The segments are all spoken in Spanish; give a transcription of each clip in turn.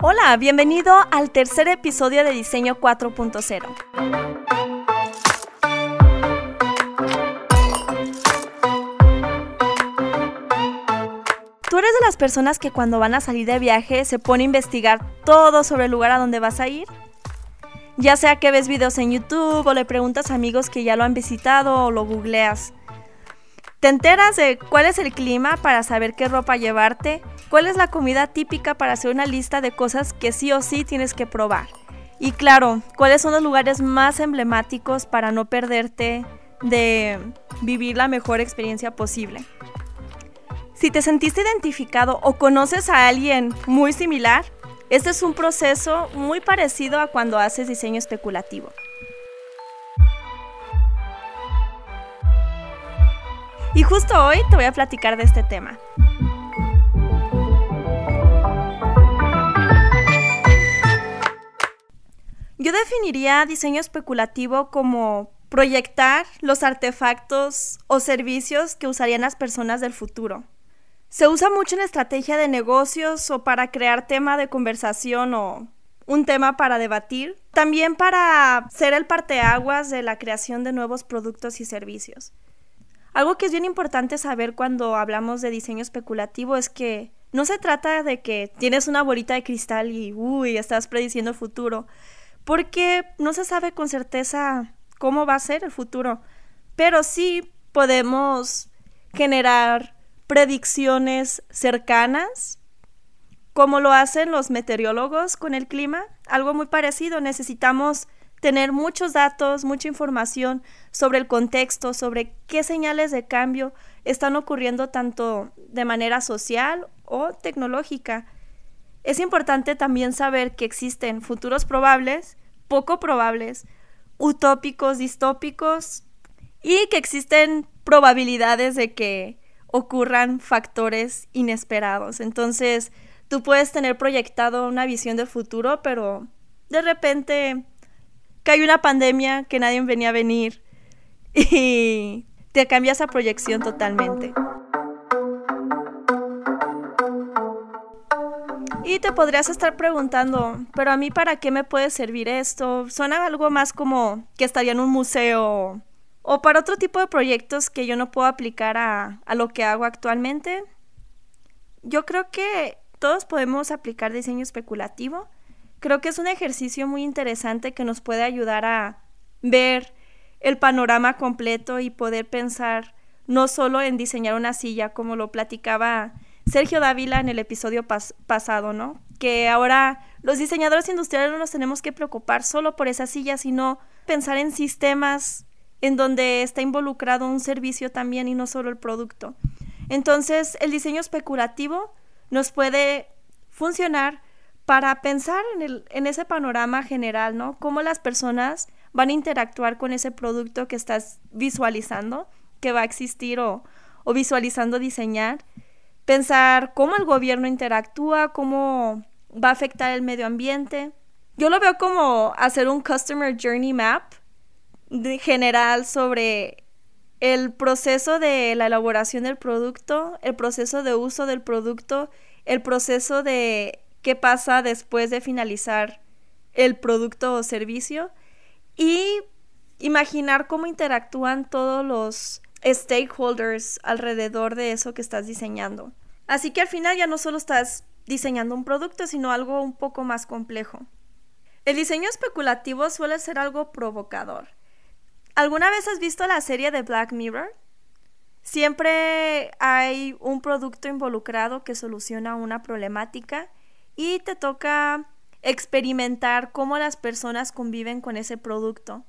Hola, bienvenido al tercer episodio de Diseño 4.0. ¿Tú eres de las personas que cuando van a salir de viaje se pone a investigar todo sobre el lugar a donde vas a ir? Ya sea que ves videos en YouTube o le preguntas a amigos que ya lo han visitado o lo googleas. Te enteras de cuál es el clima para saber qué ropa llevarte, cuál es la comida típica para hacer una lista de cosas que sí o sí tienes que probar. Y claro, cuáles son los lugares más emblemáticos para no perderte de vivir la mejor experiencia posible. Si te sentiste identificado o conoces a alguien muy similar, este es un proceso muy parecido a cuando haces diseño especulativo. Y justo hoy te voy a platicar de este tema. Yo definiría diseño especulativo como proyectar los artefactos o servicios que usarían las personas del futuro. Se usa mucho en estrategia de negocios o para crear tema de conversación o un tema para debatir. También para ser el parteaguas de la creación de nuevos productos y servicios. Algo que es bien importante saber cuando hablamos de diseño especulativo es que no se trata de que tienes una bolita de cristal y uy, estás prediciendo el futuro, porque no se sabe con certeza cómo va a ser el futuro, pero sí podemos generar predicciones cercanas, como lo hacen los meteorólogos con el clima, algo muy parecido. Necesitamos tener muchos datos, mucha información sobre el contexto, sobre qué señales de cambio están ocurriendo tanto de manera social o tecnológica. Es importante también saber que existen futuros probables, poco probables, utópicos, distópicos y que existen probabilidades de que ocurran factores inesperados. Entonces, tú puedes tener proyectado una visión del futuro, pero de repente cae una pandemia que nadie venía a venir y te cambia esa proyección totalmente. Y te podrías estar preguntando, pero a mí para qué me puede servir esto? Suena algo más como que estaría en un museo o para otro tipo de proyectos que yo no puedo aplicar a, lo que hago actualmente. Yo creo que todos podemos aplicar diseño especulativo. Creo que es un ejercicio muy interesante que nos puede ayudar a ver el panorama completo y poder pensar no solo en diseñar una silla, como lo platicaba Sergio Dávila en el episodio pasado, ¿no? Que ahora los diseñadores industriales no nos tenemos que preocupar solo por esa silla, sino pensar en sistemas en donde está involucrado un servicio también y no solo el producto. Entonces, el diseño especulativo nos puede funcionar para pensar en, el, en ese panorama general, ¿no? Cómo las personas van a interactuar con ese producto que estás visualizando, que va a existir o, o visualizando diseñar. Pensar cómo el gobierno interactúa, cómo va a afectar el medio ambiente. Yo lo veo como hacer un Customer Journey Map general sobre el proceso de la elaboración del producto, el proceso de uso del producto, el proceso de qué pasa después de finalizar el producto o servicio y imaginar cómo interactúan todos los stakeholders alrededor de eso que estás diseñando. Así que al final ya no solo estás diseñando un producto, sino algo un poco más complejo. El diseño especulativo suele ser algo provocador. ¿Alguna vez has visto la serie de Black Mirror? Siempre hay un producto involucrado que soluciona una problemática y te toca experimentar cómo las personas conviven con ese producto.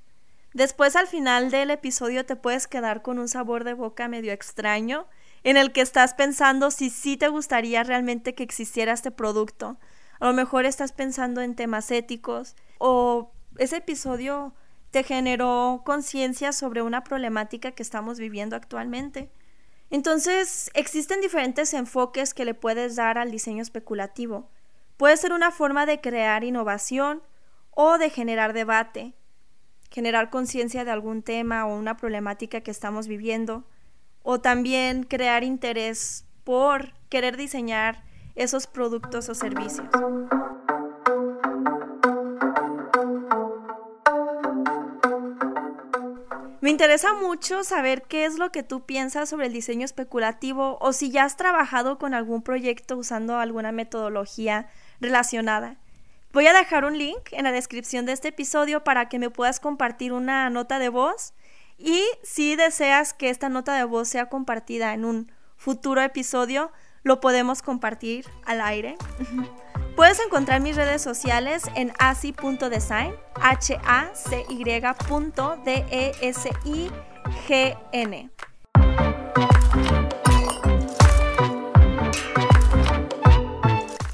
Después al final del episodio te puedes quedar con un sabor de boca medio extraño en el que estás pensando si sí te gustaría realmente que existiera este producto. A lo mejor estás pensando en temas éticos o ese episodio te generó conciencia sobre una problemática que estamos viviendo actualmente. Entonces, existen diferentes enfoques que le puedes dar al diseño especulativo. Puede ser una forma de crear innovación o de generar debate, generar conciencia de algún tema o una problemática que estamos viviendo, o también crear interés por querer diseñar esos productos o servicios. Me interesa mucho saber qué es lo que tú piensas sobre el diseño especulativo o si ya has trabajado con algún proyecto usando alguna metodología relacionada. Voy a dejar un link en la descripción de este episodio para que me puedas compartir una nota de voz y si deseas que esta nota de voz sea compartida en un futuro episodio, lo podemos compartir al aire. Puedes encontrar mis redes sociales en asi.design, h a c y d e s i g n.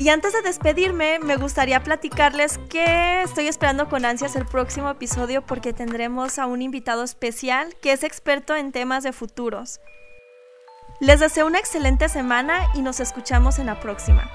Y antes de despedirme, me gustaría platicarles que estoy esperando con ansias el próximo episodio porque tendremos a un invitado especial que es experto en temas de futuros. Les deseo una excelente semana y nos escuchamos en la próxima.